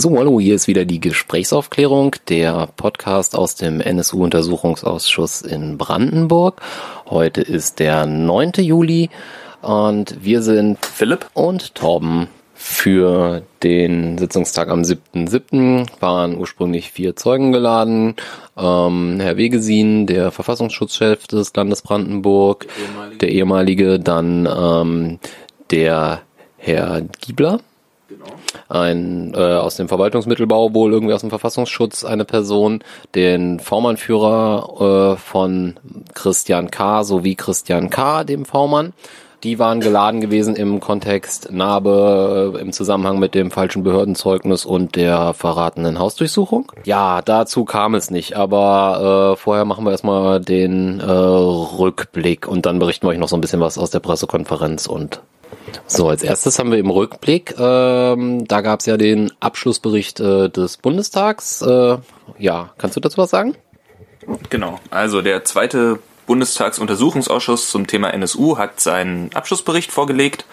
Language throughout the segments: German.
So, hallo, hier ist wieder die Gesprächsaufklärung, der Podcast aus dem NSU-Untersuchungsausschuss in Brandenburg. Heute ist der 9. Juli und wir sind Philipp und Torben. Für den Sitzungstag am 7.7. waren ursprünglich vier Zeugen geladen. Ähm, Herr Wegesin, der Verfassungsschutzchef des Landes Brandenburg, der ehemalige, der ehemalige dann ähm, der Herr Giebler. Ein äh, aus dem Verwaltungsmittelbau, wohl irgendwie aus dem Verfassungsschutz, eine Person, den V-Mann-Führer äh, von Christian K. sowie Christian K., dem V-Mann. Die waren geladen gewesen im Kontext Narbe äh, im Zusammenhang mit dem falschen Behördenzeugnis und der verratenen Hausdurchsuchung. Ja, dazu kam es nicht, aber äh, vorher machen wir erstmal den äh, Rückblick und dann berichten wir euch noch so ein bisschen was aus der Pressekonferenz und so, als erstes haben wir im Rückblick, ähm, da gab es ja den Abschlussbericht äh, des Bundestags. Äh, ja, kannst du dazu was sagen? Genau, also der zweite Bundestagsuntersuchungsausschuss zum Thema NSU hat seinen Abschlussbericht vorgelegt.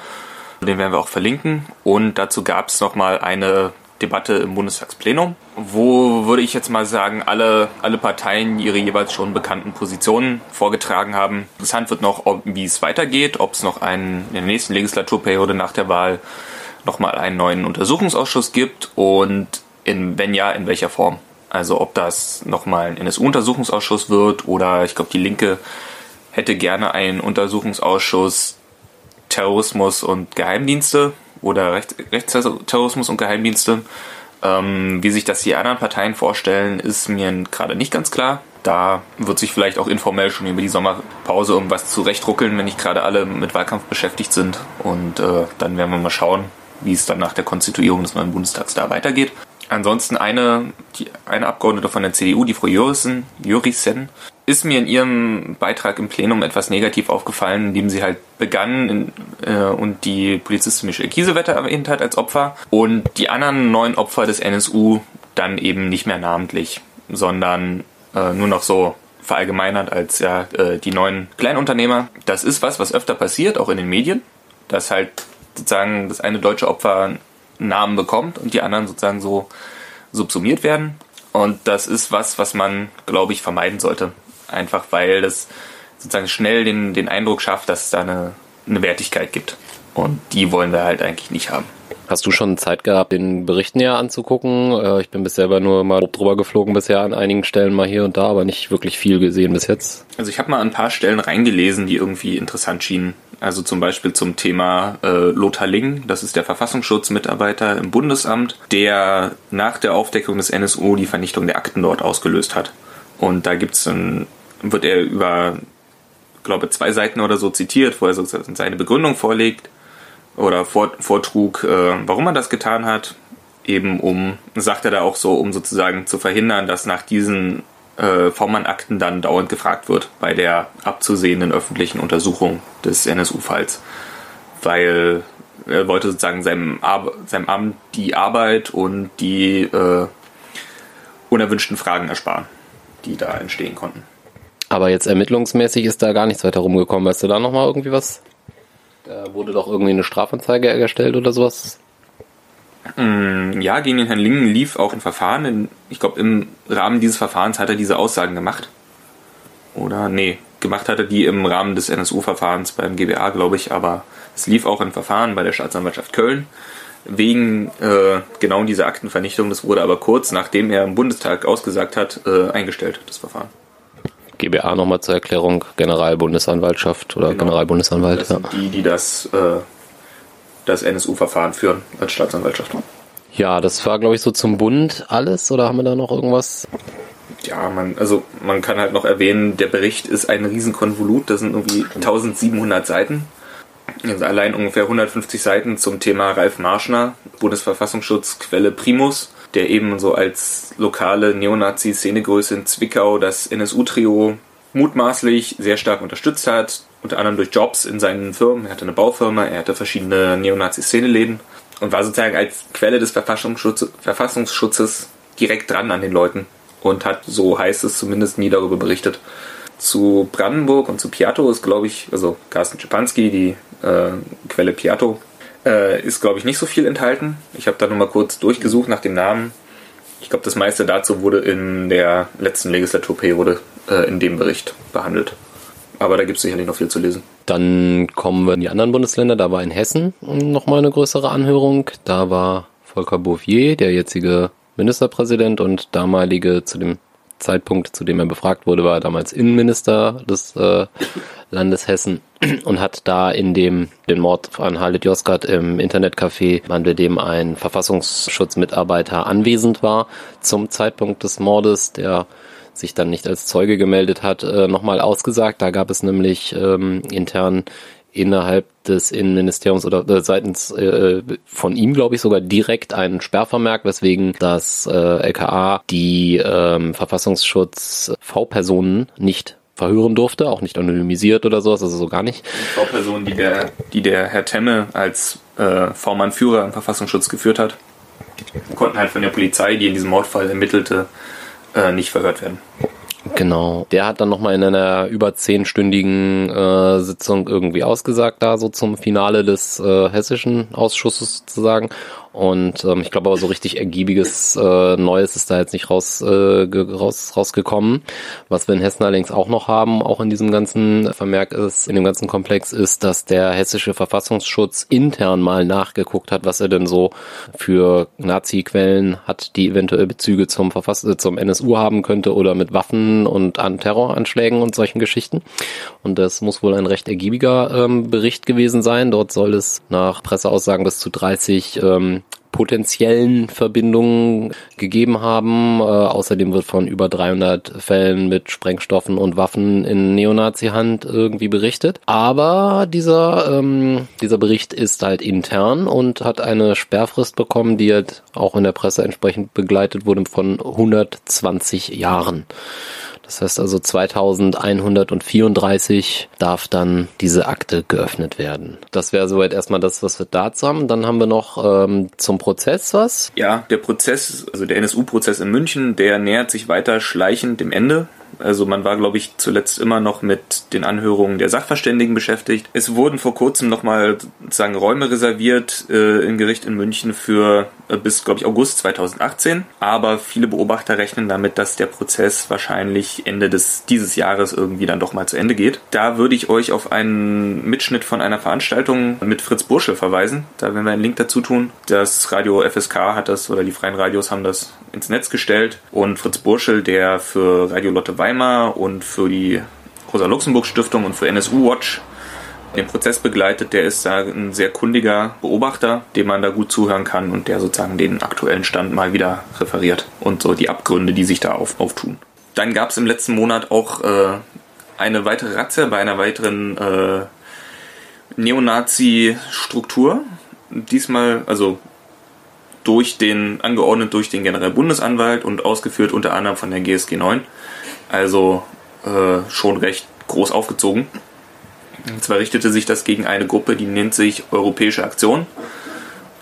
Den werden wir auch verlinken. Und dazu gab es nochmal eine Debatte im Bundestagsplenum, wo würde ich jetzt mal sagen, alle, alle Parteien ihre jeweils schon bekannten Positionen vorgetragen haben. Interessant wird noch, ob, wie es weitergeht, ob es noch einen, in der nächsten Legislaturperiode nach der Wahl nochmal einen neuen Untersuchungsausschuss gibt und in, wenn ja, in welcher Form. Also ob das nochmal ein NSU-Untersuchungsausschuss wird oder ich glaube, die Linke hätte gerne einen Untersuchungsausschuss Terrorismus und Geheimdienste oder Rechts Rechtsterrorismus und Geheimdienste. Ähm, wie sich das die anderen Parteien vorstellen, ist mir gerade nicht ganz klar. Da wird sich vielleicht auch informell schon über die Sommerpause irgendwas zurechtruckeln, wenn nicht gerade alle mit Wahlkampf beschäftigt sind. Und äh, dann werden wir mal schauen, wie es dann nach der Konstituierung des neuen Bundestags da weitergeht. Ansonsten eine, die, eine Abgeordnete von der CDU, die Frau Jurissen, Jurissen, ist mir in ihrem Beitrag im Plenum etwas negativ aufgefallen, indem sie halt begann in, äh, und die Polizistin Michelle Kiesewetter erwähnt hat als Opfer und die anderen neun Opfer des NSU dann eben nicht mehr namentlich, sondern äh, nur noch so verallgemeinert als ja äh, die neuen Kleinunternehmer. Das ist was, was öfter passiert, auch in den Medien, dass halt sozusagen das eine deutsche Opfer Namen bekommt und die anderen sozusagen so subsumiert werden. Und das ist was, was man, glaube ich, vermeiden sollte. Einfach weil das sozusagen schnell den, den Eindruck schafft, dass es da eine, eine Wertigkeit gibt. Und die wollen wir halt eigentlich nicht haben. Hast du schon Zeit gehabt, den Bericht näher anzugucken? Äh, ich bin bis selber nur mal drüber geflogen bisher an einigen Stellen mal hier und da, aber nicht wirklich viel gesehen bis jetzt. Also ich habe mal ein paar Stellen reingelesen, die irgendwie interessant schienen. Also zum Beispiel zum Thema äh, Lothar Ling, das ist der Verfassungsschutzmitarbeiter im Bundesamt, der nach der Aufdeckung des NSU die Vernichtung der Akten dort ausgelöst hat. Und da gibt's dann, wird er über, glaube zwei Seiten oder so zitiert, wo er sozusagen seine Begründung vorlegt oder vortrug, äh, warum er das getan hat. Eben um, sagt er da auch so, um sozusagen zu verhindern, dass nach diesen äh, V-Mann-Akten dann dauernd gefragt wird bei der abzusehenden öffentlichen Untersuchung des NSU-Falls. Weil er wollte sozusagen seinem, Ar seinem Amt die Arbeit und die äh, unerwünschten Fragen ersparen, die da entstehen konnten. Aber jetzt ermittlungsmäßig ist da gar nichts weiter rumgekommen. Weißt du da nochmal irgendwie was? Da wurde doch irgendwie eine Strafanzeige erstellt oder sowas. Mm, ja, gegen den Herrn Lingen lief auch ein Verfahren. Ich glaube, im Rahmen dieses Verfahrens hat er diese Aussagen gemacht. Oder? Nee, gemacht hat er die im Rahmen des NSU-Verfahrens beim GBA, glaube ich. Aber es lief auch ein Verfahren bei der Staatsanwaltschaft Köln wegen äh, genau dieser Aktenvernichtung. Das wurde aber kurz nachdem er im Bundestag ausgesagt hat, äh, eingestellt, das Verfahren. GBA nochmal zur Erklärung, Generalbundesanwaltschaft oder genau. Generalbundesanwalt. Das sind die, die das, äh, das NSU-Verfahren führen als Staatsanwaltschaft. Ja, das war, glaube ich, so zum Bund alles oder haben wir da noch irgendwas? Ja, man, also man kann halt noch erwähnen, der Bericht ist ein Riesenkonvolut, das sind irgendwie 1700 Seiten. Also allein ungefähr 150 Seiten zum Thema Ralf Marschner, Bundesverfassungsschutz, Quelle Primus der eben so als lokale Neonazi-Szenegröße in Zwickau das NSU-Trio mutmaßlich sehr stark unterstützt hat, unter anderem durch Jobs in seinen Firmen. Er hatte eine Baufirma, er hatte verschiedene Neonazi-Szeneläden und war sozusagen als Quelle des Verfassungsschutz Verfassungsschutzes direkt dran an den Leuten und hat, so heißt es zumindest, nie darüber berichtet. Zu Brandenburg und zu Piatto ist, glaube ich, also Carsten Schipanski, die äh, Quelle Piatto, äh, ist, glaube ich, nicht so viel enthalten. Ich habe da nur mal kurz durchgesucht nach dem Namen. Ich glaube, das meiste dazu wurde in der letzten Legislaturperiode äh, in dem Bericht behandelt. Aber da gibt es sicherlich noch viel zu lesen. Dann kommen wir in die anderen Bundesländer. Da war in Hessen nochmal eine größere Anhörung. Da war Volker Bouffier, der jetzige Ministerpräsident und damalige zu dem Zeitpunkt, zu dem er befragt wurde, war er damals Innenminister des äh, Landes Hessen und hat da in dem den Mord an Halit Yozgat im Internetcafé, an dem ein Verfassungsschutzmitarbeiter anwesend war zum Zeitpunkt des Mordes, der sich dann nicht als Zeuge gemeldet hat, äh, nochmal ausgesagt. Da gab es nämlich ähm, intern innerhalb des Innenministeriums oder äh, seitens äh, von ihm, glaube ich, sogar direkt einen Sperrvermerk, weswegen das äh, LKA die ähm, Verfassungsschutz V-Personen nicht verhören durfte, auch nicht anonymisiert oder sowas, also so gar nicht. Die V-Person, die der, die der Herr Temme als äh, V-Mann-Führer im Verfassungsschutz geführt hat, konnten halt von der Polizei, die in diesem Mordfall ermittelte, äh, nicht verhört werden. Genau. Der hat dann nochmal in einer über zehnstündigen äh, Sitzung irgendwie ausgesagt, da so zum Finale des äh, hessischen Ausschusses sozusagen. Und ähm, ich glaube aber so richtig ergiebiges äh, Neues ist da jetzt nicht raus, äh, raus, rausgekommen. Was wir in Hessen allerdings auch noch haben, auch in diesem ganzen Vermerk ist, in dem ganzen Komplex, ist, dass der hessische Verfassungsschutz intern mal nachgeguckt hat, was er denn so für Nazi-Quellen hat, die eventuell Bezüge zum Verfass äh, zum NSU haben könnte oder mit Waffen und an Terroranschlägen und solchen Geschichten. Und das muss wohl ein recht ergiebiger ähm, Bericht gewesen sein. Dort soll es nach Presseaussagen bis zu 30 ähm, potenziellen Verbindungen gegeben haben. Äh, außerdem wird von über 300 Fällen mit Sprengstoffen und Waffen in Neonazi-Hand irgendwie berichtet. Aber dieser, ähm, dieser Bericht ist halt intern und hat eine Sperrfrist bekommen, die halt auch in der Presse entsprechend begleitet wurde von 120 Jahren. Das heißt also 2134 darf dann diese Akte geöffnet werden. Das wäre soweit erstmal das, was wir dazu haben. Dann haben wir noch ähm, zum Prozess was. Ja, der Prozess, also der NSU-Prozess in München, der nähert sich weiter schleichend dem Ende. Also man war, glaube ich, zuletzt immer noch mit den Anhörungen der Sachverständigen beschäftigt. Es wurden vor kurzem nochmal sozusagen Räume reserviert äh, im Gericht in München für äh, bis, glaube ich, August 2018. Aber viele Beobachter rechnen damit, dass der Prozess wahrscheinlich Ende des, dieses Jahres irgendwie dann doch mal zu Ende geht. Da würde ich euch auf einen Mitschnitt von einer Veranstaltung mit Fritz Burschel verweisen. Da werden wir einen Link dazu tun. Das Radio FSK hat das oder die freien Radios haben das ins Netz gestellt und Fritz Burschel, der für Radio Lotte Weimar und für die Rosa-Luxemburg-Stiftung und für NSU Watch den Prozess begleitet, der ist da ein sehr kundiger Beobachter, dem man da gut zuhören kann und der sozusagen den aktuellen Stand mal wieder referiert und so die Abgründe, die sich da auf, auftun. Dann gab es im letzten Monat auch äh, eine weitere Ratze bei einer weiteren äh, Neonazi-Struktur. Diesmal, also durch den, angeordnet durch den Generalbundesanwalt und ausgeführt unter anderem von der GSG 9. Also äh, schon recht groß aufgezogen. Und zwar richtete sich das gegen eine Gruppe, die nennt sich Europäische Aktion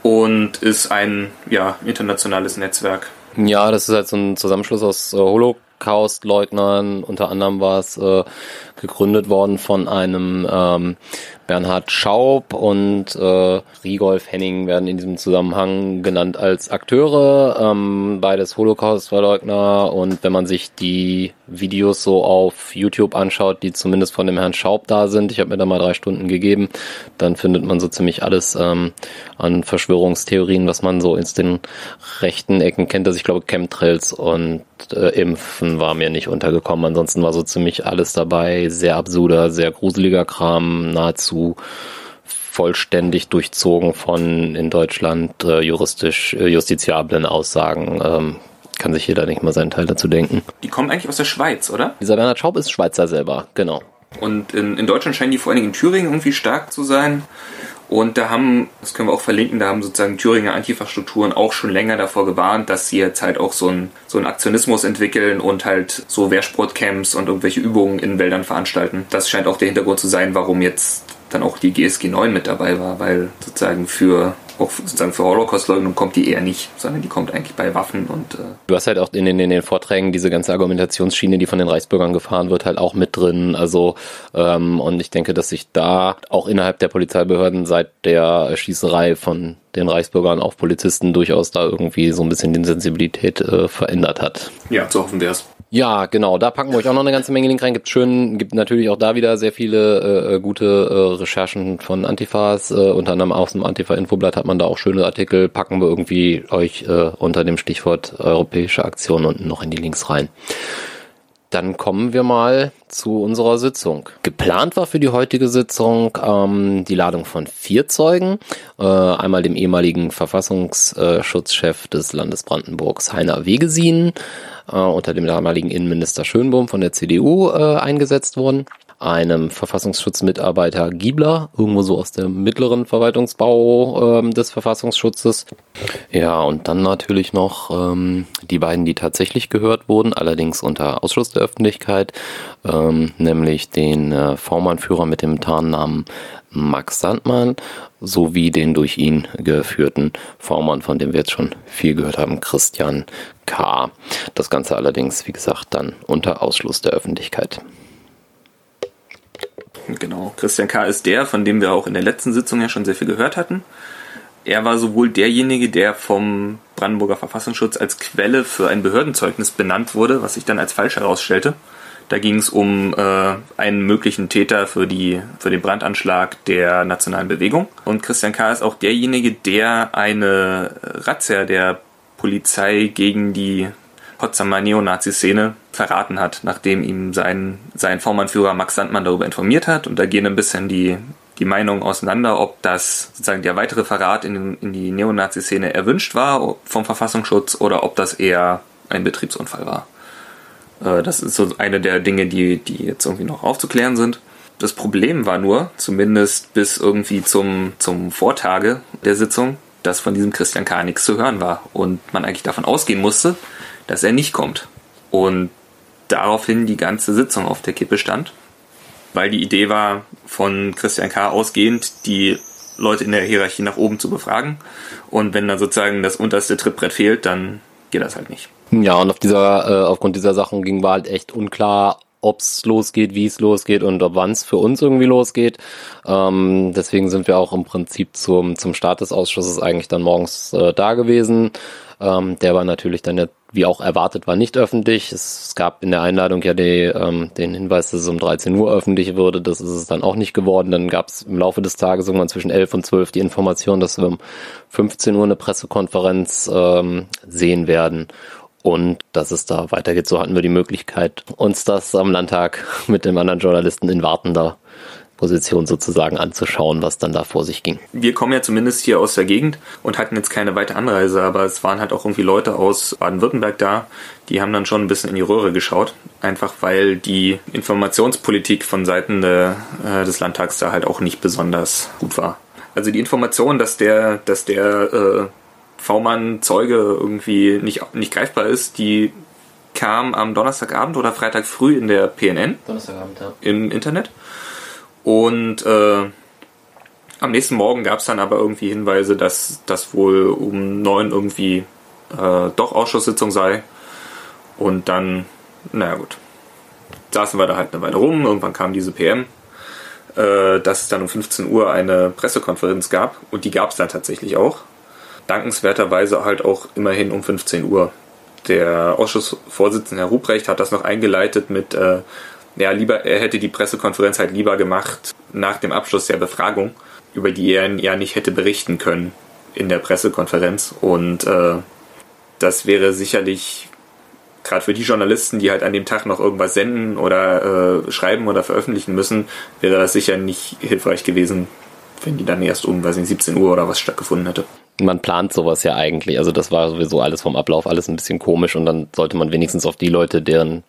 und ist ein ja, internationales Netzwerk. Ja, das ist halt so ein Zusammenschluss aus äh, Holocaust-Leugnern. Unter anderem war es äh, gegründet worden von einem ähm, Bernhard Schaub und äh, Rigolf Henning werden in diesem Zusammenhang genannt als Akteure, ähm, beides Holocaust-Verleugner. Und wenn man sich die Videos so auf YouTube anschaut, die zumindest von dem Herrn Schaub da sind, ich habe mir da mal drei Stunden gegeben, dann findet man so ziemlich alles ähm, an Verschwörungstheorien, was man so in den rechten Ecken kennt. Also ich glaube Chemtrails und äh, Impfen war mir nicht untergekommen. Ansonsten war so ziemlich alles dabei. Sehr absurder, sehr gruseliger Kram, nahezu vollständig durchzogen von in Deutschland äh, juristisch äh, justiziablen Aussagen. Ähm, kann sich jeder nicht mal seinen Teil dazu denken. Die kommen eigentlich aus der Schweiz, oder? Dieser Bernhard Schaub ist Schweizer selber, genau. Und in, in Deutschland scheinen die vor allen Dingen in Thüringen irgendwie stark zu sein. Und da haben, das können wir auch verlinken, da haben sozusagen Thüringer Antifa-Strukturen auch schon länger davor gewarnt, dass sie jetzt halt auch so einen so einen Aktionismus entwickeln und halt so Wehrsportcamps und irgendwelche Übungen in Wäldern veranstalten. Das scheint auch der Hintergrund zu sein, warum jetzt dann auch die GSG 9 mit dabei war, weil sozusagen für auch sozusagen für Holocaust-Leugnung kommt die eher nicht, sondern die kommt eigentlich bei Waffen und. Äh du hast halt auch in den, in den Vorträgen diese ganze Argumentationsschiene, die von den Reichsbürgern gefahren wird, halt auch mit drin. Also ähm, und ich denke, dass sich da auch innerhalb der Polizeibehörden seit der Schießerei von den Reichsbürgern auf Polizisten durchaus da irgendwie so ein bisschen die Sensibilität äh, verändert hat. Ja, so hoffen wir es. Ja, genau. Da packen wir euch auch noch eine ganze Menge Link rein. Gibt schön, gibt natürlich auch da wieder sehr viele äh, äh, gute äh, Recherchen von Antifas. Äh, unter anderem aus dem Antifa-Infoblatt hat man da auch schöne Artikel. Packen wir irgendwie euch äh, unter dem Stichwort europäische Aktion unten noch in die Links rein. Dann kommen wir mal zu unserer Sitzung. Geplant war für die heutige Sitzung ähm, die Ladung von vier Zeugen. Äh, einmal dem ehemaligen Verfassungsschutzchef des Landes Brandenburgs, Heiner Wegesin, äh, unter dem damaligen Innenminister Schönbohm von der CDU äh, eingesetzt worden einem Verfassungsschutzmitarbeiter Giebler, irgendwo so aus dem mittleren Verwaltungsbau ähm, des Verfassungsschutzes. Ja, und dann natürlich noch ähm, die beiden, die tatsächlich gehört wurden, allerdings unter Ausschluss der Öffentlichkeit, ähm, nämlich den äh, V-Mann-Führer mit dem Tarnnamen Max Sandmann sowie den durch ihn geführten V-Mann, von dem wir jetzt schon viel gehört haben, Christian K. Das Ganze allerdings, wie gesagt, dann unter Ausschluss der Öffentlichkeit. Genau, Christian K. ist der, von dem wir auch in der letzten Sitzung ja schon sehr viel gehört hatten. Er war sowohl derjenige, der vom Brandenburger Verfassungsschutz als Quelle für ein Behördenzeugnis benannt wurde, was sich dann als falsch herausstellte. Da ging es um äh, einen möglichen Täter für, die, für den Brandanschlag der nationalen Bewegung. Und Christian K. ist auch derjenige, der eine Razzia der Polizei gegen die Potsdamer Neonazi-Szene verraten hat, nachdem ihm sein, sein V-Mann-Führer Max Sandmann darüber informiert hat. Und da gehen ein bisschen die, die Meinungen auseinander, ob das sozusagen der weitere Verrat in, in die Neonazi-Szene erwünscht war vom Verfassungsschutz oder ob das eher ein Betriebsunfall war. Äh, das ist so eine der Dinge, die, die jetzt irgendwie noch aufzuklären sind. Das Problem war nur, zumindest bis irgendwie zum, zum Vortage der Sitzung, dass von diesem Christian K. nichts zu hören war und man eigentlich davon ausgehen musste, dass er nicht kommt. Und daraufhin die ganze Sitzung auf der Kippe stand, weil die Idee war, von Christian K. ausgehend die Leute in der Hierarchie nach oben zu befragen. Und wenn dann sozusagen das unterste Trittbrett fehlt, dann geht das halt nicht. Ja, und auf dieser, äh, aufgrund dieser Sachen ging war halt echt unklar, ob es losgeht, wie es losgeht und ob wann es für uns irgendwie losgeht. Ähm, deswegen sind wir auch im Prinzip zum, zum Start des Ausschusses eigentlich dann morgens äh, da gewesen. Ähm, der war natürlich dann ja, wie auch erwartet war, nicht öffentlich. Es, gab in der Einladung ja die, ähm, den Hinweis, dass es um 13 Uhr öffentlich würde. Das ist es dann auch nicht geworden. Dann gab es im Laufe des Tages irgendwann zwischen 11 und 12 die Information, dass wir um 15 Uhr eine Pressekonferenz ähm, sehen werden und dass es da weitergeht. So hatten wir die Möglichkeit, uns das am Landtag mit dem anderen Journalisten in wartender Position sozusagen anzuschauen, was dann da vor sich ging. Wir kommen ja zumindest hier aus der Gegend und hatten jetzt keine weite Anreise, aber es waren halt auch irgendwie Leute aus Baden-Württemberg da, die haben dann schon ein bisschen in die Röhre geschaut, einfach weil die Informationspolitik von Seiten de, äh, des Landtags da halt auch nicht besonders gut war. Also die Information, dass der, dass der äh, V-Mann Zeuge irgendwie nicht, nicht greifbar ist, die kam am Donnerstagabend oder Freitag früh in der PNN. Donnerstagabend, ja. Im Internet. Und äh, am nächsten Morgen gab es dann aber irgendwie Hinweise, dass das wohl um neun irgendwie äh, doch Ausschusssitzung sei. Und dann, naja gut, saßen wir da halt eine Weile rum. Irgendwann kam diese PM, äh, dass es dann um 15 Uhr eine Pressekonferenz gab. Und die gab es dann tatsächlich auch dankenswerterweise halt auch immerhin um 15 Uhr. Der Ausschussvorsitzende Herr Ruprecht hat das noch eingeleitet mit, äh, ja, lieber, er hätte die Pressekonferenz halt lieber gemacht nach dem Abschluss der Befragung, über die er ja nicht hätte berichten können in der Pressekonferenz. Und äh, das wäre sicherlich gerade für die Journalisten, die halt an dem Tag noch irgendwas senden oder äh, schreiben oder veröffentlichen müssen, wäre das sicher nicht hilfreich gewesen, wenn die dann erst um, weiß nicht, 17 Uhr oder was stattgefunden hätte man plant sowas ja eigentlich. Also das war sowieso alles vom Ablauf alles ein bisschen komisch und dann sollte man wenigstens auf die Leute, deren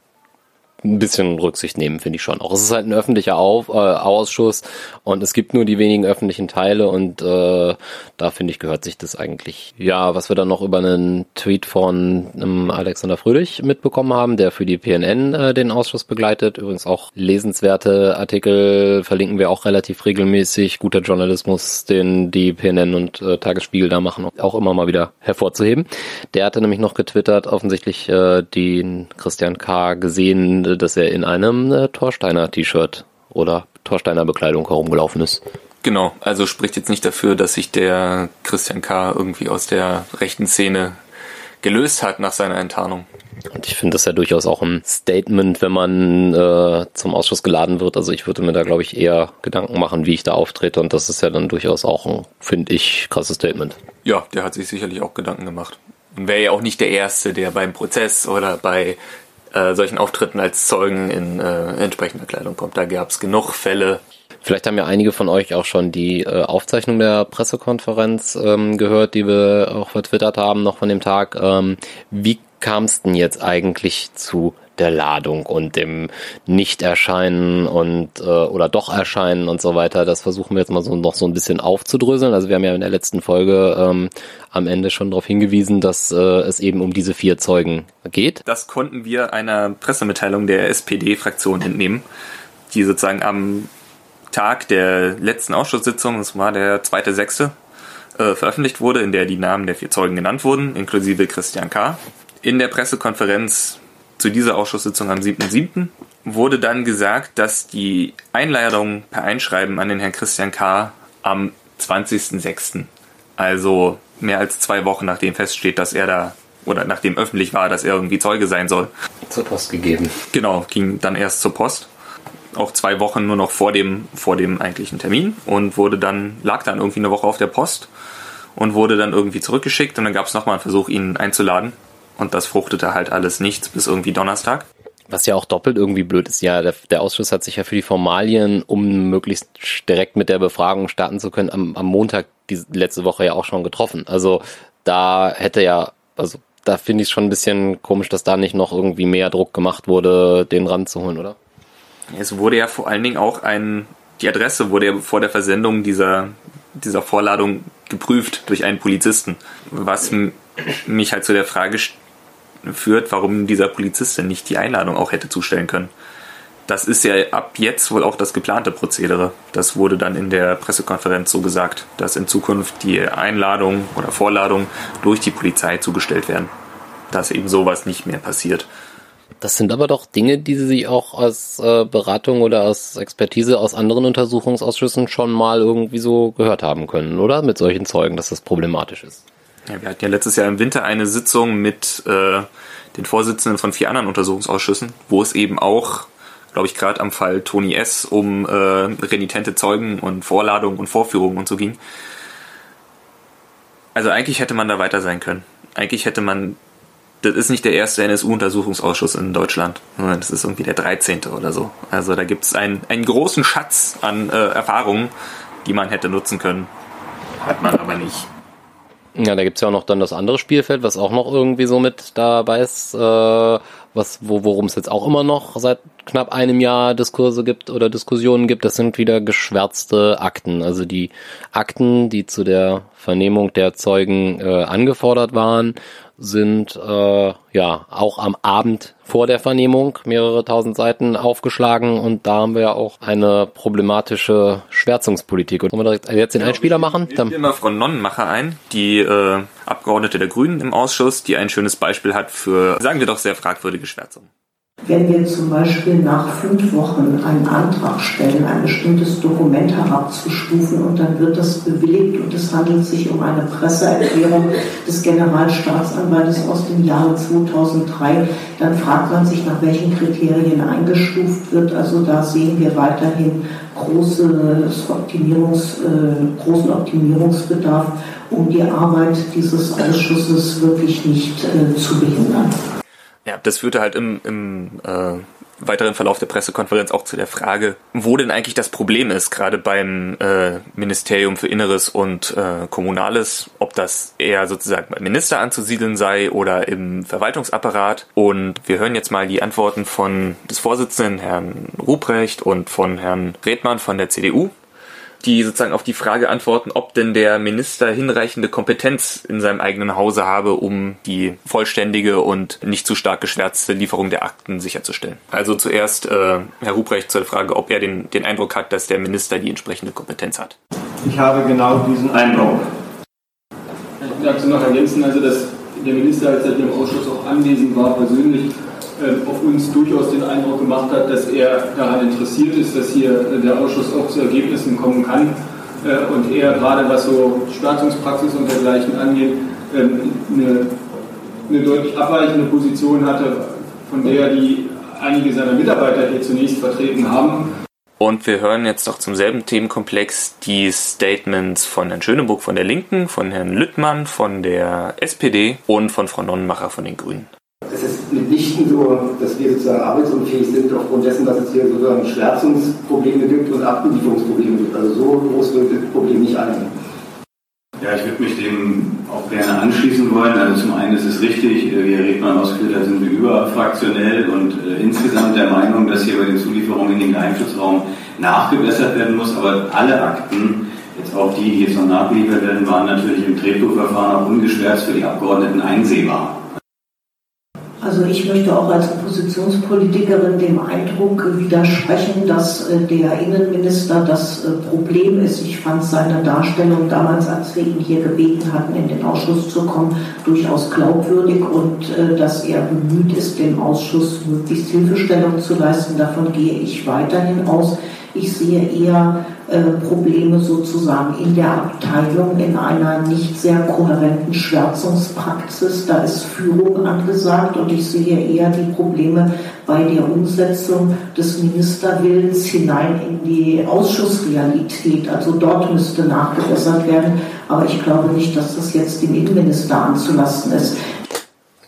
ein bisschen Rücksicht nehmen, finde ich schon. Auch es ist halt ein öffentlicher Auf, äh, Ausschuss und es gibt nur die wenigen öffentlichen Teile und äh, da finde ich gehört sich das eigentlich. Ja, was wir dann noch über einen Tweet von ähm, Alexander Fröhlich mitbekommen haben, der für die PNN äh, den Ausschuss begleitet. Übrigens auch lesenswerte Artikel verlinken wir auch relativ regelmäßig. Guter Journalismus, den die PNN und äh, Tagesspiegel da machen, auch immer mal wieder hervorzuheben. Der hatte nämlich noch getwittert, offensichtlich äh, den Christian K. gesehen, dass er in einem äh, Torsteiner T-Shirt oder Torsteiner Bekleidung herumgelaufen ist. Genau, also spricht jetzt nicht dafür, dass sich der Christian K. irgendwie aus der rechten Szene gelöst hat nach seiner Enttarnung. Und ich finde das ja durchaus auch ein Statement, wenn man äh, zum Ausschuss geladen wird. Also ich würde mir da, glaube ich, eher Gedanken machen, wie ich da auftrete. Und das ist ja dann durchaus auch ein, finde ich, krasses Statement. Ja, der hat sich sicherlich auch Gedanken gemacht. Und wäre ja auch nicht der Erste, der beim Prozess oder bei äh, solchen Auftritten als Zeugen in äh, entsprechender Kleidung kommt. Da gab es genug Fälle. Vielleicht haben ja einige von euch auch schon die äh, Aufzeichnung der Pressekonferenz ähm, gehört, die wir auch vertwittert haben, noch von dem Tag. Ähm, wie kam es denn jetzt eigentlich zu der Ladung und dem Nicht-Erscheinen und äh, oder doch Erscheinen und so weiter. Das versuchen wir jetzt mal so noch so ein bisschen aufzudröseln. Also wir haben ja in der letzten Folge ähm, am Ende schon darauf hingewiesen, dass äh, es eben um diese vier Zeugen geht. Das konnten wir einer Pressemitteilung der SPD-Fraktion entnehmen, die sozusagen am Tag der letzten Ausschusssitzung, das war der zweite sechste, äh, veröffentlicht wurde, in der die Namen der vier Zeugen genannt wurden, inklusive Christian K. In der Pressekonferenz zu dieser Ausschusssitzung am 7.7. wurde dann gesagt, dass die Einladung per Einschreiben an den Herrn Christian K. am 20.06., also mehr als zwei Wochen nachdem feststeht, dass er da oder nachdem öffentlich war, dass er irgendwie Zeuge sein soll. Zur Post gegeben. Genau, ging dann erst zur Post. Auch zwei Wochen nur noch vor dem, vor dem eigentlichen Termin und wurde dann, lag dann irgendwie eine Woche auf der Post und wurde dann irgendwie zurückgeschickt und dann gab es nochmal einen Versuch, ihn einzuladen. Und das fruchtete halt alles nichts bis irgendwie Donnerstag. Was ja auch doppelt irgendwie blöd ist, ja, der, der, Ausschuss hat sich ja für die Formalien, um möglichst direkt mit der Befragung starten zu können, am, am Montag die letzte Woche ja auch schon getroffen. Also da hätte ja, also da finde ich es schon ein bisschen komisch, dass da nicht noch irgendwie mehr Druck gemacht wurde, den ranzuholen, oder? Es wurde ja vor allen Dingen auch ein, die Adresse wurde ja vor der Versendung dieser, dieser Vorladung geprüft durch einen Polizisten, was mich halt zu der Frage führt, warum dieser Polizist denn nicht die Einladung auch hätte zustellen können. Das ist ja ab jetzt wohl auch das geplante Prozedere. Das wurde dann in der Pressekonferenz so gesagt, dass in Zukunft die Einladung oder Vorladung durch die Polizei zugestellt werden. Dass eben sowas nicht mehr passiert. Das sind aber doch Dinge, die Sie sich auch als äh, Beratung oder als Expertise aus anderen Untersuchungsausschüssen schon mal irgendwie so gehört haben können, oder? Mit solchen Zeugen, dass das problematisch ist. Ja, wir hatten ja letztes Jahr im Winter eine Sitzung mit äh, den Vorsitzenden von vier anderen Untersuchungsausschüssen, wo es eben auch, glaube ich, gerade am Fall Toni S. um äh, renitente Zeugen und Vorladungen und Vorführungen und so ging. Also eigentlich hätte man da weiter sein können. Eigentlich hätte man, das ist nicht der erste NSU-Untersuchungsausschuss in Deutschland, das ist irgendwie der 13. oder so. Also da gibt es einen, einen großen Schatz an äh, Erfahrungen, die man hätte nutzen können. Hat man aber nicht. Ja, da gibt's ja auch noch dann das andere Spielfeld, was auch noch irgendwie so mit dabei ist, äh, was, wo, worum es jetzt auch immer noch seit knapp einem Jahr Diskurse gibt oder Diskussionen gibt, das sind wieder geschwärzte Akten. Also die Akten, die zu der Vernehmung der Zeugen äh, angefordert waren sind äh, ja auch am Abend vor der Vernehmung mehrere tausend Seiten aufgeschlagen und da haben wir ja auch eine problematische Schwärzungspolitik. Und wollen wir direkt jetzt den ja, Einspieler machen? Ich mal Frau Nonnenmacher ein, die äh, Abgeordnete der Grünen im Ausschuss, die ein schönes Beispiel hat für, sagen wir doch, sehr fragwürdige Schwärzung. Wenn wir zum Beispiel nach fünf Wochen einen Antrag stellen, ein bestimmtes Dokument herabzustufen und dann wird das bewilligt und es handelt sich um eine Presseerklärung des Generalstaatsanwaltes aus dem Jahre 2003, dann fragt man sich, nach welchen Kriterien eingestuft wird. Also da sehen wir weiterhin großes Optimierungs, äh, großen Optimierungsbedarf, um die Arbeit dieses Ausschusses wirklich nicht äh, zu behindern. Ja, das führte halt im, im, äh, weiteren Verlauf der Pressekonferenz auch zu der Frage, wo denn eigentlich das Problem ist, gerade beim äh, Ministerium für Inneres und äh, Kommunales, ob das eher sozusagen beim Minister anzusiedeln sei oder im Verwaltungsapparat. Und wir hören jetzt mal die Antworten von des Vorsitzenden Herrn Ruprecht und von Herrn Redmann von der CDU die sozusagen auf die Frage antworten, ob denn der Minister hinreichende Kompetenz in seinem eigenen Hause habe, um die vollständige und nicht zu stark geschwärzte Lieferung der Akten sicherzustellen. Also zuerst äh, Herr Ruprecht zur Frage, ob er den, den Eindruck hat, dass der Minister die entsprechende Kompetenz hat. Ich habe genau diesen Eindruck. Ich dazu noch ergänzen, also dass der Minister, als er im Ausschuss auch anwesend war, persönlich auf uns durchaus den Eindruck gemacht hat, dass er daran interessiert ist, dass hier der Ausschuss auch zu Ergebnissen kommen kann äh, und er gerade was so Schwärzungspraxis und dergleichen angeht, ähm, eine, eine deutlich abweichende Position hatte, von der die einige seiner Mitarbeiter hier zunächst vertreten haben. Und wir hören jetzt noch zum selben Themenkomplex die Statements von Herrn Schöneburg von der Linken, von Herrn Lüttmann von der SPD und von Frau Nonnenmacher von den Grünen es ist mitnichten so, dass wir sozusagen arbeitsunfähig sind aufgrund dessen, dass es hier sozusagen Schwärzungsprobleme gibt und Abgelieferungsprobleme gibt. Also so groß wird das Problem nicht ein. Ja, ich würde mich dem auch gerne anschließen wollen. Also zum einen ist es richtig, äh, wie Herr Redmann ausgeführt hat, sind wir überfraktionell und äh, insgesamt der Meinung, dass hier bei den Zulieferungen in den Geheimschutzraum nachgebessert werden muss. Aber alle Akten, jetzt auch die, die jetzt noch nachgeliefert werden, waren natürlich im Drehbuchverfahren auch ungeschwärzt für die Abgeordneten einsehbar. Also ich möchte auch als Oppositionspolitikerin dem Eindruck widersprechen, dass äh, der Innenminister das äh, Problem ist. Ich fand seine Darstellung damals, als wir ihn hier gebeten hatten, in den Ausschuss zu kommen, durchaus glaubwürdig und äh, dass er bemüht ist, dem Ausschuss möglichst Hilfestellung zu leisten. Davon gehe ich weiterhin aus. Ich sehe eher äh, Probleme sozusagen in der Abteilung, in einer nicht sehr kohärenten Schwärzungspraxis. Da ist Führung angesagt und ich sehe eher die Probleme bei der Umsetzung des Ministerwillens hinein in die Ausschussrealität. Also dort müsste nachgebessert werden. Aber ich glaube nicht, dass das jetzt dem Innenminister anzulassen ist.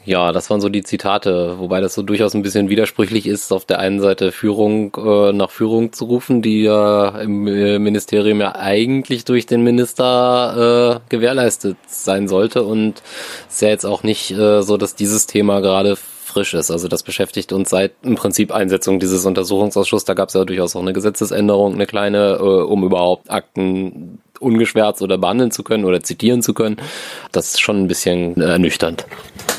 Ja, das waren so die Zitate, wobei das so durchaus ein bisschen widersprüchlich ist, auf der einen Seite Führung äh, nach Führung zu rufen, die ja im äh, Ministerium ja eigentlich durch den Minister äh, gewährleistet sein sollte und es ist ja jetzt auch nicht äh, so, dass dieses Thema gerade frisch ist. Also das beschäftigt uns seit im Prinzip Einsetzung dieses Untersuchungsausschusses. Da gab es ja durchaus auch eine Gesetzesänderung, eine kleine, äh, um überhaupt Akten ungeschwärzt oder behandeln zu können oder zitieren zu können. Das ist schon ein bisschen ernüchternd.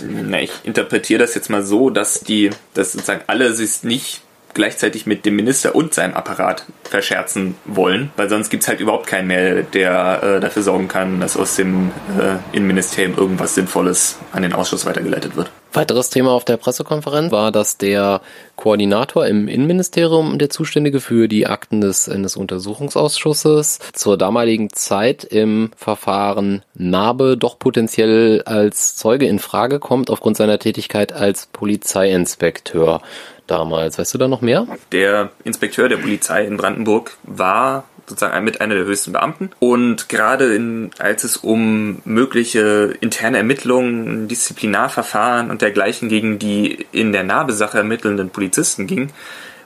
Na, ich interpretiere das jetzt mal so, dass die, dass sozusagen alle sich nicht gleichzeitig mit dem Minister und seinem Apparat verscherzen wollen, weil sonst gibt es halt überhaupt keinen mehr, der äh, dafür sorgen kann, dass aus dem äh, Innenministerium irgendwas Sinnvolles an den Ausschuss weitergeleitet wird. Weiteres Thema auf der Pressekonferenz war, dass der Koordinator im Innenministerium, der Zuständige für die Akten des, des Untersuchungsausschusses, zur damaligen Zeit im Verfahren Nabe doch potenziell als Zeuge in Frage kommt, aufgrund seiner Tätigkeit als Polizeiinspekteur damals. Weißt du da noch mehr? Der Inspekteur der Polizei in Brandenburg war sozusagen mit einer der höchsten Beamten. Und gerade in, als es um mögliche interne Ermittlungen, Disziplinarverfahren und dergleichen gegen die in der Nabesache ermittelnden Polizisten ging,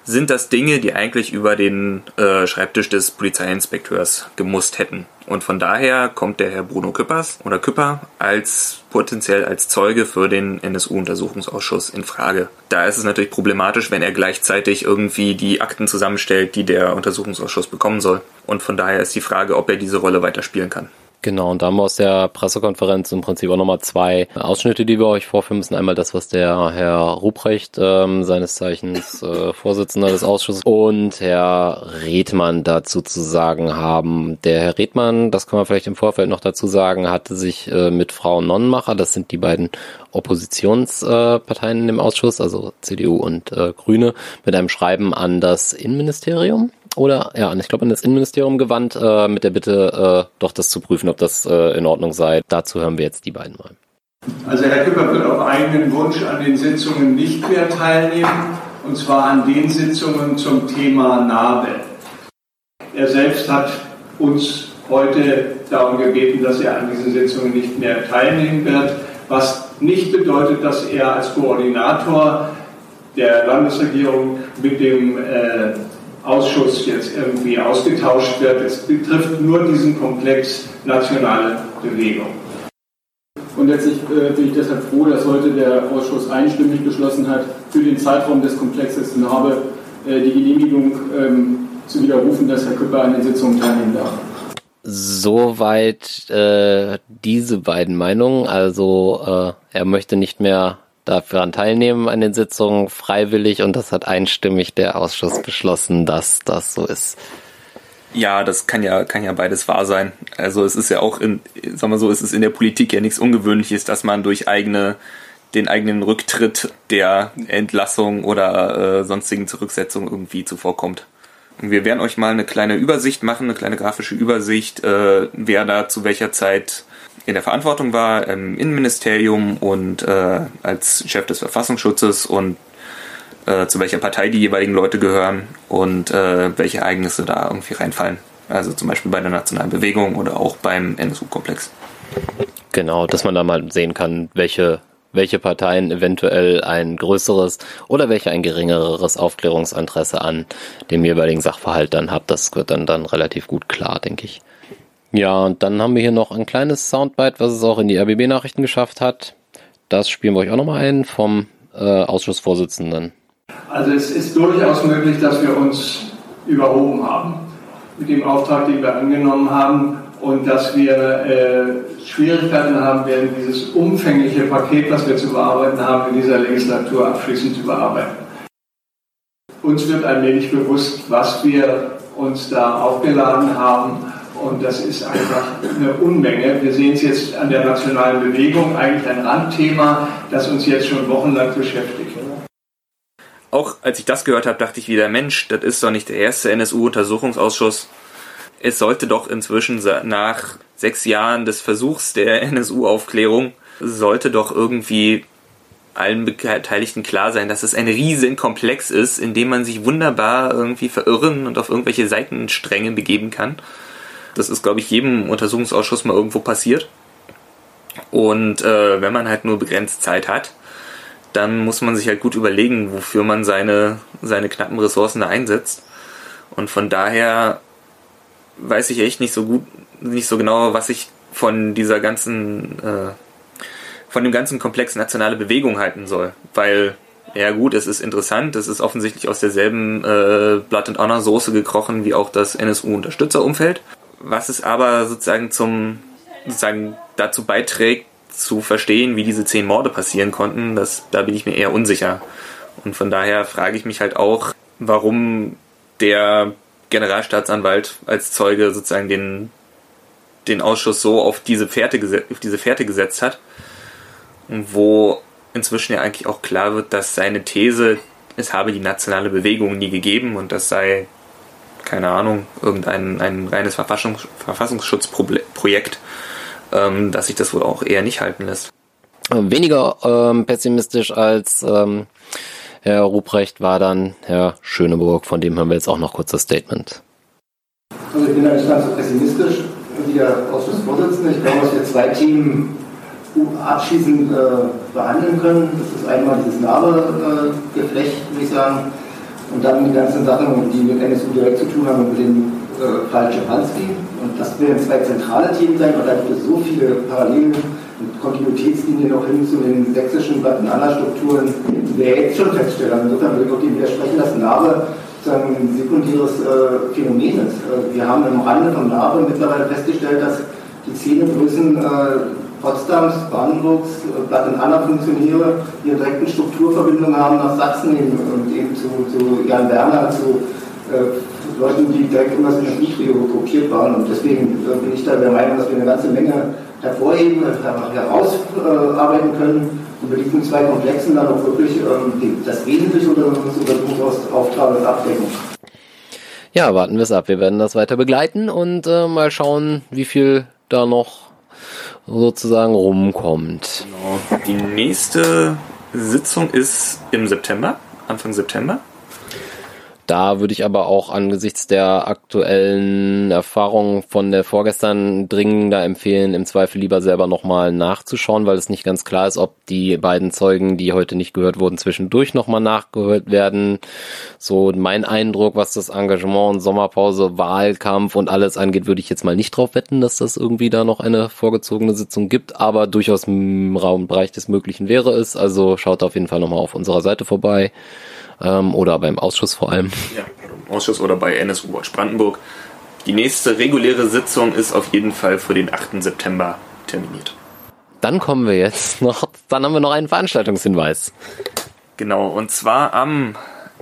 sind das Dinge, die eigentlich über den äh, Schreibtisch des Polizeiinspekteurs gemusst hätten. Und von daher kommt der Herr Bruno Küppers oder Küpper als potenziell als Zeuge für den NSU-Untersuchungsausschuss in Frage. Da ist es natürlich problematisch, wenn er gleichzeitig irgendwie die Akten zusammenstellt, die der Untersuchungsausschuss bekommen soll. Und von daher ist die Frage, ob er diese Rolle weiterspielen kann. Genau, und da haben wir aus der Pressekonferenz im Prinzip auch nochmal zwei Ausschnitte, die wir euch vorführen müssen. Einmal das, was der Herr Ruprecht, ähm, seines Zeichens äh, Vorsitzender des Ausschusses, und Herr Redmann dazu zu sagen haben. Der Herr Redmann, das kann man vielleicht im Vorfeld noch dazu sagen, hatte sich äh, mit Frau Nonnenmacher, das sind die beiden Oppositionsparteien äh, in dem Ausschuss, also CDU und äh, Grüne, mit einem Schreiben an das Innenministerium oder ja, ich glaube an das Innenministerium gewandt, äh, mit der Bitte, äh, doch das zu prüfen, ob das äh, in Ordnung sei. Dazu hören wir jetzt die beiden mal. Also Herr Küpper wird auf eigenen Wunsch an den Sitzungen nicht mehr teilnehmen, und zwar an den Sitzungen zum Thema Narbe. Er selbst hat uns heute darum gebeten, dass er an diesen Sitzungen nicht mehr teilnehmen wird, was nicht bedeutet, dass er als Koordinator der Landesregierung mit dem äh, Ausschuss jetzt irgendwie ausgetauscht wird. Es betrifft nur diesen Komplex nationale Bewegung. Und letztlich äh, bin ich deshalb froh, dass heute der Ausschuss einstimmig beschlossen hat, für den Zeitraum des Komplexes Narbe äh, die Genehmigung ähm, zu widerrufen, dass Herr Küpper an den Sitzungen teilnehmen darf. Soweit äh, diese beiden Meinungen. Also äh, er möchte nicht mehr daran teilnehmen an den Sitzungen freiwillig und das hat einstimmig der Ausschuss beschlossen, dass das so ist. Ja, das kann ja, kann ja beides wahr sein. Also es ist ja auch in, sagen wir so, es ist in der Politik ja nichts Ungewöhnliches, dass man durch eigene, den eigenen Rücktritt der Entlassung oder äh, sonstigen Zurücksetzung irgendwie zuvorkommt. Wir werden euch mal eine kleine Übersicht machen, eine kleine grafische Übersicht, äh, wer da zu welcher Zeit in der Verantwortung war, im Innenministerium und äh, als Chef des Verfassungsschutzes und äh, zu welcher Partei die jeweiligen Leute gehören und äh, welche Ereignisse da irgendwie reinfallen. Also zum Beispiel bei der Nationalen Bewegung oder auch beim NSU-Komplex. Genau, dass man da mal sehen kann, welche, welche Parteien eventuell ein größeres oder welche ein geringeres Aufklärungsinteresse an dem jeweiligen Sachverhalt dann hat. Das wird dann, dann relativ gut klar, denke ich. Ja, und dann haben wir hier noch ein kleines Soundbite, was es auch in die RBB-Nachrichten geschafft hat. Das spielen wir euch auch nochmal ein vom äh, Ausschussvorsitzenden. Also es ist durchaus möglich, dass wir uns überhoben haben mit dem Auftrag, den wir angenommen haben und dass wir äh, Schwierigkeiten haben werden, dieses umfängliche Paket, was wir zu bearbeiten haben, in dieser Legislatur abschließend zu bearbeiten. Uns wird allmählich bewusst, was wir uns da aufgeladen haben und das ist einfach eine Unmenge. Wir sehen es jetzt an der nationalen Bewegung, eigentlich ein Randthema, das uns jetzt schon wochenlang beschäftigt. Auch als ich das gehört habe, dachte ich wieder, Mensch, das ist doch nicht der erste NSU-Untersuchungsausschuss. Es sollte doch inzwischen nach sechs Jahren des Versuchs der NSU-Aufklärung, sollte doch irgendwie allen Beteiligten klar sein, dass es ein riesen Komplex ist, in dem man sich wunderbar irgendwie verirren und auf irgendwelche Seitenstränge begeben kann. Das ist, glaube ich, jedem Untersuchungsausschuss mal irgendwo passiert. Und äh, wenn man halt nur begrenzt Zeit hat, dann muss man sich halt gut überlegen, wofür man seine, seine knappen Ressourcen da einsetzt. Und von daher weiß ich echt nicht so gut, nicht so genau, was ich von dieser ganzen, äh, von dem ganzen Komplex nationale Bewegung halten soll. Weil, ja gut, es ist interessant, es ist offensichtlich aus derselben äh, Blood and Honor Soße gekrochen wie auch das NSU-Unterstützerumfeld was es aber sozusagen zum sozusagen dazu beiträgt, zu verstehen, wie diese zehn Morde passieren konnten, das, da bin ich mir eher unsicher. Und von daher frage ich mich halt auch, warum der Generalstaatsanwalt als Zeuge sozusagen den, den Ausschuss so auf diese, Fährte, auf diese Fährte gesetzt hat. Und wo inzwischen ja eigentlich auch klar wird, dass seine These, es habe die nationale Bewegung nie gegeben und das sei keine Ahnung, irgendein ein reines Verfassungs Verfassungsschutzprojekt, ähm, dass sich das wohl auch eher nicht halten lässt. Weniger ähm, pessimistisch als ähm, Herr Ruprecht war dann Herr Schöneburg, von dem haben wir jetzt auch noch kurz das Statement. Also ich bin da nicht ganz so pessimistisch wie der Ausschussvorsitzende. Ich glaube, dass wir zwei Themen abschließend äh, behandeln können. Das ist einmal dieses Narbegeflecht, äh, würde ich sagen, und dann die ganzen Sachen, die mit NSU direkt zu tun haben, mit dem äh, Fall Schimanski. Und das werden zwei zentrale Themen sein, weil da gibt es so viele Parallelen und Kontinuitätslinien auch hin zu den sächsischen Vattenana-Strukturen, die wir jetzt schon feststellen. Insofern würde ich auch dem widersprechen, dass Narbe ein sekundäres äh, Phänomen ist. Äh, wir haben im Rande von Narbe mittlerweile festgestellt, dass die Zähnegrößen äh, Potsdams, Brandenburgs, Blatt und Anna Funktionäre, die direkten Strukturverbindung haben nach Sachsen und eben zu, zu Jan Werner, zu äh, Leuten, die direkt in das Industrietrio gruppiert waren. Und deswegen äh, bin ich da der Meinung, dass wir eine ganze Menge hervorheben, äh, herausarbeiten können und mit diesen zwei Komplexen dann auch wirklich ähm, das Wesentliche unseres Untersuchungsauftrages abdecken. Ja, warten wir es ab. Wir werden das weiter begleiten und äh, mal schauen, wie viel da noch sozusagen rumkommt. Genau. Die nächste Sitzung ist im September, Anfang September. Da würde ich aber auch angesichts der aktuellen Erfahrungen von der vorgestern dringender empfehlen, im Zweifel lieber selber nochmal nachzuschauen, weil es nicht ganz klar ist, ob die beiden Zeugen, die heute nicht gehört wurden, zwischendurch nochmal nachgehört werden. So mein Eindruck, was das Engagement und Sommerpause, Wahlkampf und alles angeht, würde ich jetzt mal nicht drauf wetten, dass das irgendwie da noch eine vorgezogene Sitzung gibt, aber durchaus im Raumbereich des Möglichen wäre es. Also schaut auf jeden Fall nochmal auf unserer Seite vorbei ähm, oder beim Ausschuss vor allem. Ja, im Ausschuss oder bei NSU Watch Brandenburg. Die nächste reguläre Sitzung ist auf jeden Fall für den 8. September terminiert. Dann kommen wir jetzt noch, dann haben wir noch einen Veranstaltungshinweis. Genau, und zwar am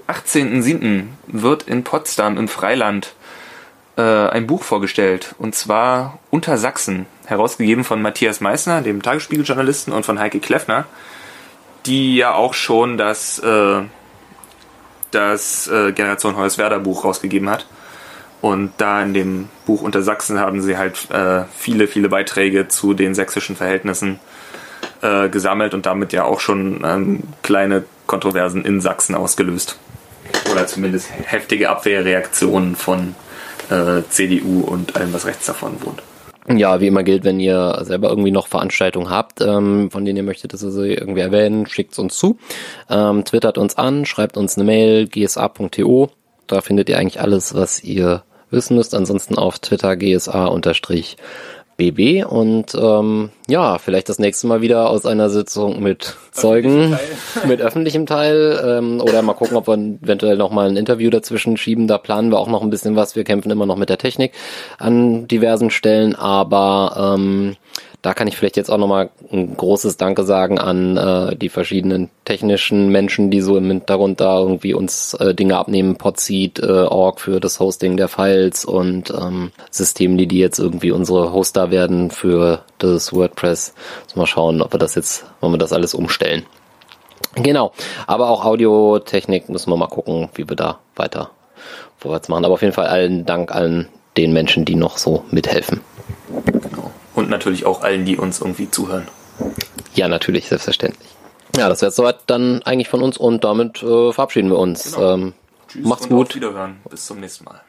18.07. wird in Potsdam im Freiland äh, ein Buch vorgestellt, und zwar Unter Sachsen, herausgegeben von Matthias Meissner, dem Tagesspiegeljournalisten, und von Heike Kleffner, die ja auch schon das äh, das äh, Generation Hoyerswerda Buch rausgegeben hat. Und da in dem Buch Unter Sachsen haben sie halt äh, viele, viele Beiträge zu den sächsischen Verhältnissen äh, gesammelt und damit ja auch schon ähm, kleine Kontroversen in Sachsen ausgelöst. Oder zumindest heftige Abwehrreaktionen von äh, CDU und allem, was rechts davon wohnt. Ja, wie immer gilt, wenn ihr selber irgendwie noch Veranstaltungen habt, ähm, von denen ihr möchtet, dass wir sie irgendwie erwähnen, schickt's uns zu. Ähm, twittert uns an, schreibt uns eine Mail, gsa.to. Da findet ihr eigentlich alles, was ihr wissen müsst. Ansonsten auf Twitter gsa BB und ähm, ja, vielleicht das nächste Mal wieder aus einer Sitzung mit Zeugen, mit öffentlichem Teil ähm, oder mal gucken, ob wir eventuell nochmal ein Interview dazwischen schieben. Da planen wir auch noch ein bisschen was. Wir kämpfen immer noch mit der Technik an diversen Stellen, aber ähm, da kann ich vielleicht jetzt auch nochmal ein großes Danke sagen an äh, die verschiedenen technischen Menschen, die so im Hintergrund da irgendwie uns äh, Dinge abnehmen, Podseed, äh, Org für das Hosting der Files und ähm, Systeme, die, die jetzt irgendwie unsere Hoster werden für das WordPress. mal schauen, ob wir das jetzt, wollen wir das alles umstellen. Genau, aber auch Audiotechnik müssen wir mal gucken, wie wir da weiter vorwärts machen. Aber auf jeden Fall allen Dank allen den Menschen, die noch so mithelfen. Und natürlich auch allen, die uns irgendwie zuhören. Ja, natürlich, selbstverständlich. Ja, das wäre soweit dann eigentlich von uns und damit äh, verabschieden wir uns. Genau. Ähm, Tschüss macht's und gut. Auf Wiederhören. Bis zum nächsten Mal.